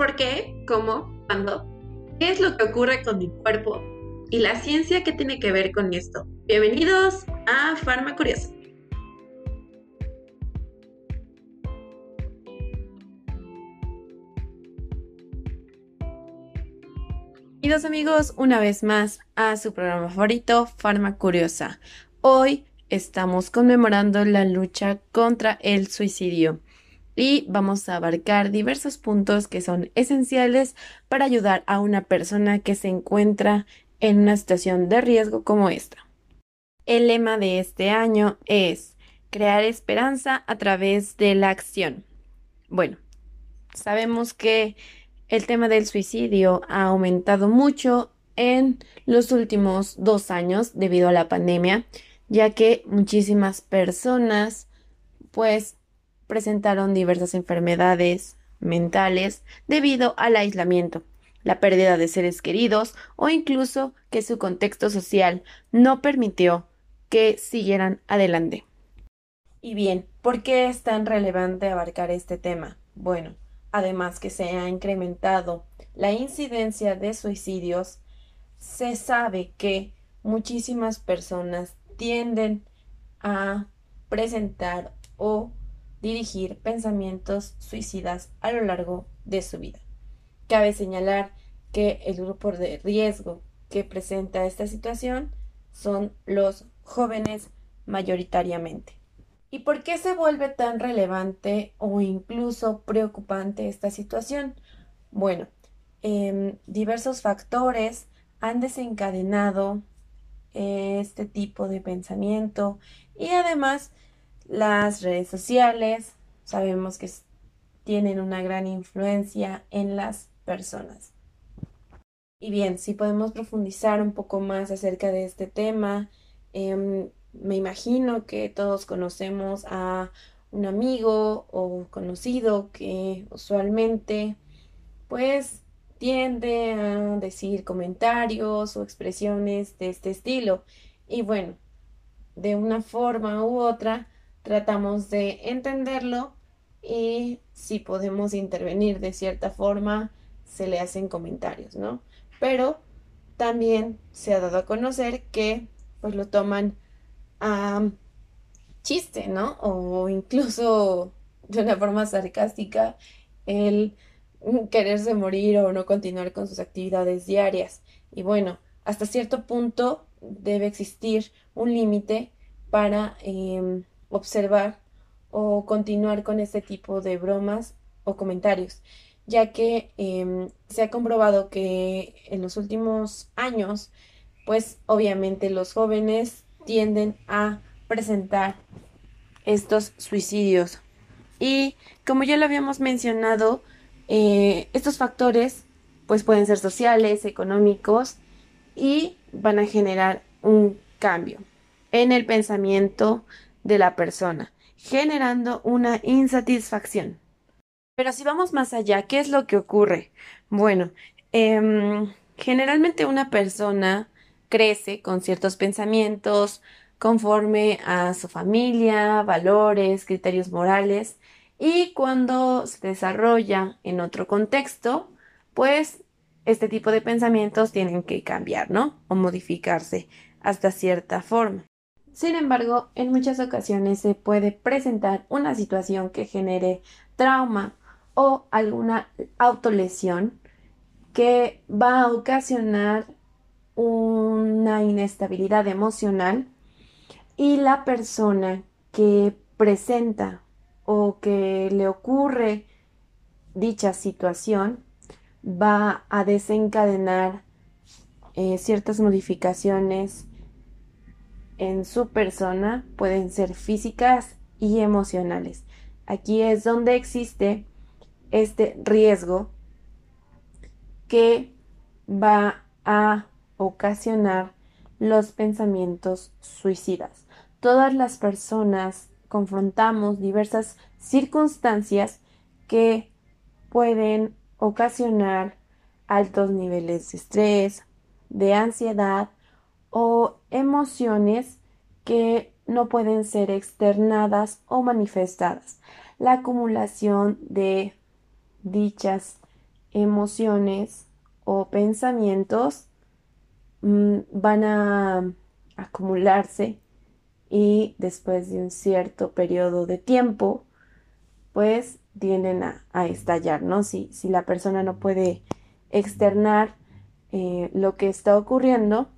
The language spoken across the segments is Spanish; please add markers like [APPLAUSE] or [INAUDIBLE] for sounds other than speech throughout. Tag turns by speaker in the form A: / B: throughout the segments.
A: ¿Por qué? ¿Cómo? ¿Cuándo? ¿Qué es lo que ocurre con mi cuerpo? ¿Y la ciencia qué tiene que ver con esto? Bienvenidos a Farma Curiosa. Bienvenidos amigos una vez más a su programa favorito, Farma Curiosa. Hoy estamos conmemorando la lucha contra el suicidio y vamos a abarcar diversos puntos que son esenciales para ayudar a una persona que se encuentra en una situación de riesgo como esta. El lema de este año es crear esperanza a través de la acción. Bueno, sabemos que el tema del suicidio ha aumentado mucho en los últimos dos años debido a la pandemia, ya que muchísimas personas pues presentaron diversas enfermedades mentales debido al aislamiento, la pérdida de seres queridos o incluso que su contexto social no permitió que siguieran adelante. Y bien, ¿por qué es tan relevante abarcar este tema? Bueno, además que se ha incrementado la incidencia de suicidios, se sabe que muchísimas personas tienden a presentar o dirigir pensamientos suicidas a lo largo de su vida. Cabe señalar que el grupo de riesgo que presenta esta situación son los jóvenes mayoritariamente. ¿Y por qué se vuelve tan relevante o incluso preocupante esta situación? Bueno, em, diversos factores han desencadenado este tipo de pensamiento y además las redes sociales sabemos que tienen una gran influencia en las personas. Y bien, si podemos profundizar un poco más acerca de este tema, em, me imagino que todos conocemos a un amigo o conocido que usualmente pues tiende a decir comentarios o expresiones de este estilo. Y bueno, de una forma u otra, tratamos de entenderlo y si podemos intervenir de cierta forma, se le hacen comentarios, ¿no? Pero también se ha dado a conocer que pues lo toman a chiste, ¿no? O incluso de una forma sarcástica el quererse morir o no continuar con sus actividades diarias. Y bueno, hasta cierto punto debe existir un límite para em, observar o continuar con este tipo de bromas o comentarios, ya que em, se ha comprobado que en los últimos años, pues obviamente los jóvenes tienden a presentar estos suicidios. Y como ya lo habíamos mencionado, eh, estos factores pues pueden ser sociales, económicos y van a generar un cambio en el pensamiento de la persona, generando una insatisfacción. Pero si vamos más allá, ¿qué es lo que ocurre? Bueno, em, generalmente una persona crece con ciertos pensamientos conforme a su familia, valores, criterios morales, y cuando se desarrolla en otro contexto, pues este tipo de pensamientos tienen que cambiar, ¿no? O modificarse hasta cierta forma. Sin embargo, en muchas ocasiones se puede presentar una situación que genere trauma o alguna autolesión que va a ocasionar una inestabilidad emocional y la persona que presenta o que le ocurre dicha situación va a desencadenar eh, ciertas modificaciones en su persona pueden ser físicas y emocionales. Aquí es donde existe este riesgo que va a ocasionar los pensamientos suicidas. Todas las personas confrontamos diversas circunstancias que pueden ocasionar altos niveles de estrés, de ansiedad o emociones que no pueden ser externadas o manifestadas. La acumulación de dichas emociones o pensamientos mm, van a acumularse y después de un cierto periodo de tiempo, pues tienden a, estallar, ¿no? Si, si, la persona no puede externar eh, lo que está ocurriendo,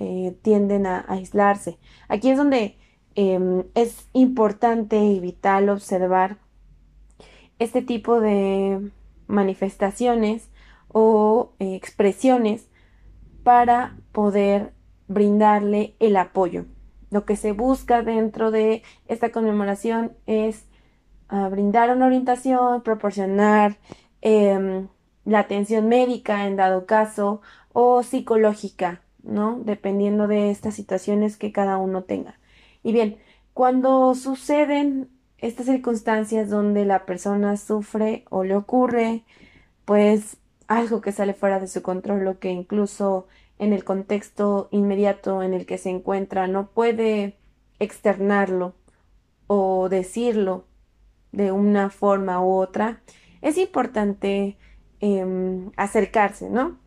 A: eh, tienden a, aislarse. Aquí es donde em, es importante y vital observar este tipo de manifestaciones o eh, expresiones para poder brindarle el apoyo. Lo que se busca dentro de esta conmemoración es ah, brindar una orientación, proporcionar em, la atención médica en dado caso o psicológica, ¿no? Dependiendo de estas situaciones que cada uno tenga. Y bien, cuando suceden estas circunstancias donde la persona sufre o le ocurre, pues algo que sale fuera de su control, lo que incluso en el contexto inmediato en el que se encuentra no puede externarlo o decirlo de una forma u otra, es importante em, acercarse, ¿no?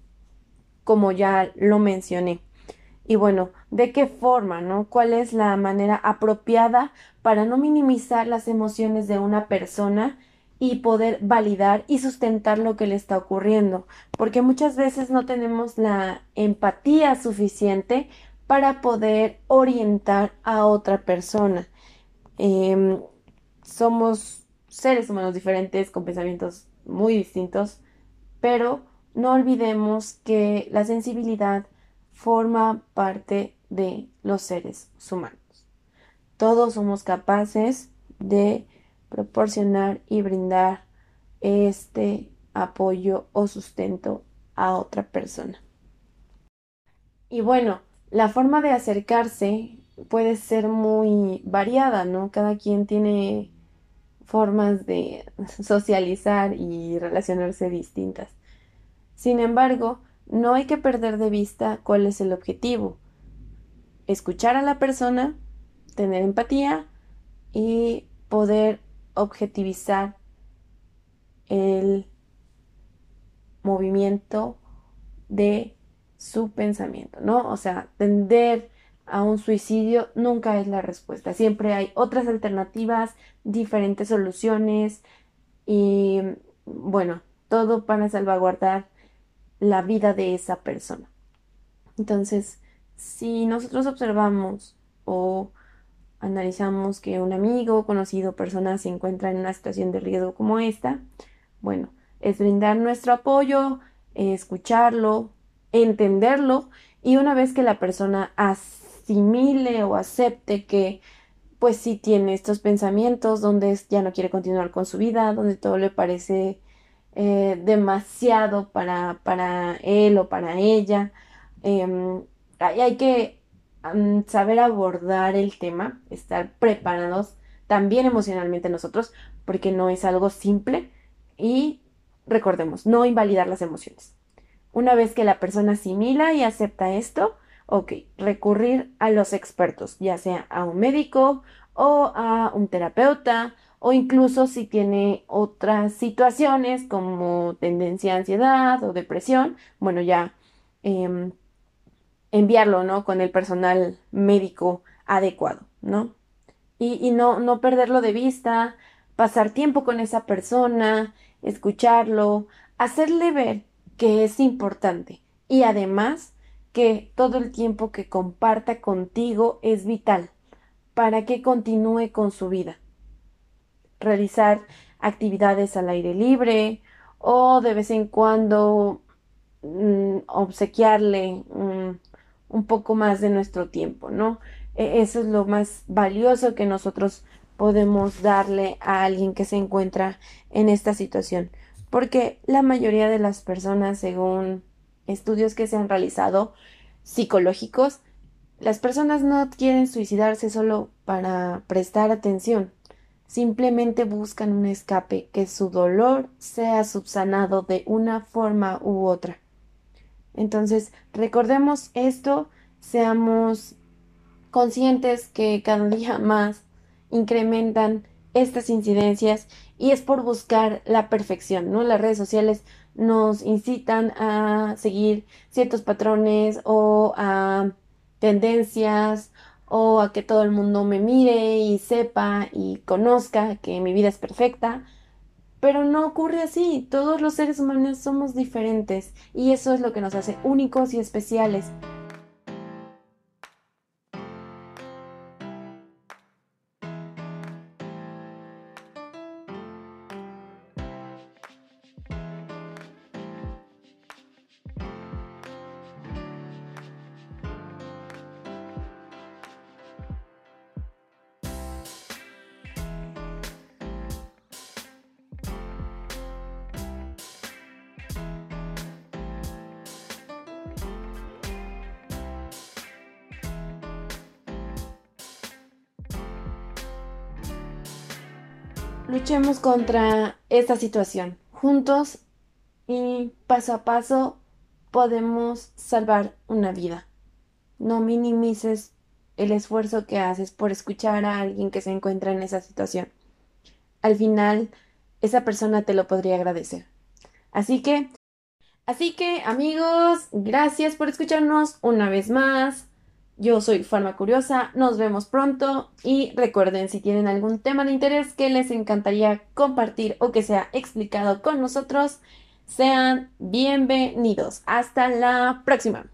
A: Como ya lo mencioné. Y bueno, ¿de qué forma, no? ¿Cuál es la manera apropiada para no minimizar las emociones de una persona y poder validar y sustentar lo que le está ocurriendo, porque muchas veces no tenemos la empatía suficiente para poder orientar a otra persona. Em, somos seres humanos diferentes con pensamientos muy distintos, pero no olvidemos que la sensibilidad forma parte de los seres humanos. Todos somos capaces de proporcionar y brindar este apoyo o sustento a otra persona. Y bueno, la forma de acercarse puede ser muy variada, ¿no? Cada quien tiene formas de [LAUGHS] socializar y relacionarse distintas. Sin embargo, no hay que perder de vista cuál es el objetivo. Escuchar a la persona, tener empatía y poder objetivizar el movimiento de su pensamiento, ¿no? O sea, tender a un suicidio nunca es la respuesta. Siempre hay otras alternativas, diferentes soluciones y, bueno, todo para salvaguardar la vida de esa persona. Entonces, si nosotros observamos o analizamos que un amigo, conocido, persona se encuentra en una situación de riesgo como esta, bueno, es brindar nuestro apoyo, escucharlo, entenderlo y una vez que la persona asimile o acepte que pues sí tiene estos pensamientos donde ya no quiere continuar con su vida, donde todo le parece eh, demasiado para, para él o para ella, eh, hay que saber abordar el tema, estar preparados también emocionalmente nosotros, porque no es algo simple y recordemos, no invalidar las emociones. Una vez que la persona asimila y acepta esto, ok, recurrir a los expertos, ya sea a un médico o a un terapeuta o incluso si tiene otras situaciones como tendencia a ansiedad o depresión, bueno, ya em, enviarlo, ¿no? Con el personal médico adecuado, ¿no? Y, no, no perderlo de vista, pasar tiempo con esa persona, escucharlo, hacerle ver que es importante y además que todo el tiempo que comparta contigo es vital para que continúe con su vida. Realizar actividades al aire libre o de vez en cuando mm, obsequiarle un poco más de nuestro tiempo, ¿no? E, eso es lo más valioso que nosotros podemos darle a alguien que se encuentra en esta situación. Porque la mayoría de las personas, según estudios que se han realizado psicológicos, las personas no quieren suicidarse solo para prestar atención. Simplemente buscan un escape, que su dolor sea subsanado de una forma u otra. Entonces, recordemos esto, seamos conscientes que cada día más incrementan estas incidencias y es por buscar la perfección, ¿no? Las redes sociales nos incitan a seguir ciertos patrones o a tendencias o a que todo el mundo me mire y sepa y conozca que mi vida es perfecta. Pero no ocurre así, todos los seres humanos somos diferentes y eso es lo que nos hace únicos y especiales. Luchemos contra esta situación. Juntos y paso a paso podemos salvar una vida. No minimices el esfuerzo que haces por escuchar a alguien que se encuentra en esa situación. Al final, esa persona te lo podría agradecer. Así que, así que amigos, gracias por escucharnos una vez más. Yo soy Farma Curiosa, nos vemos pronto y recuerden si tienen algún tema de interés que les encantaría compartir o que sea explicado con nosotros, sean bienvenidos. Hasta la próxima.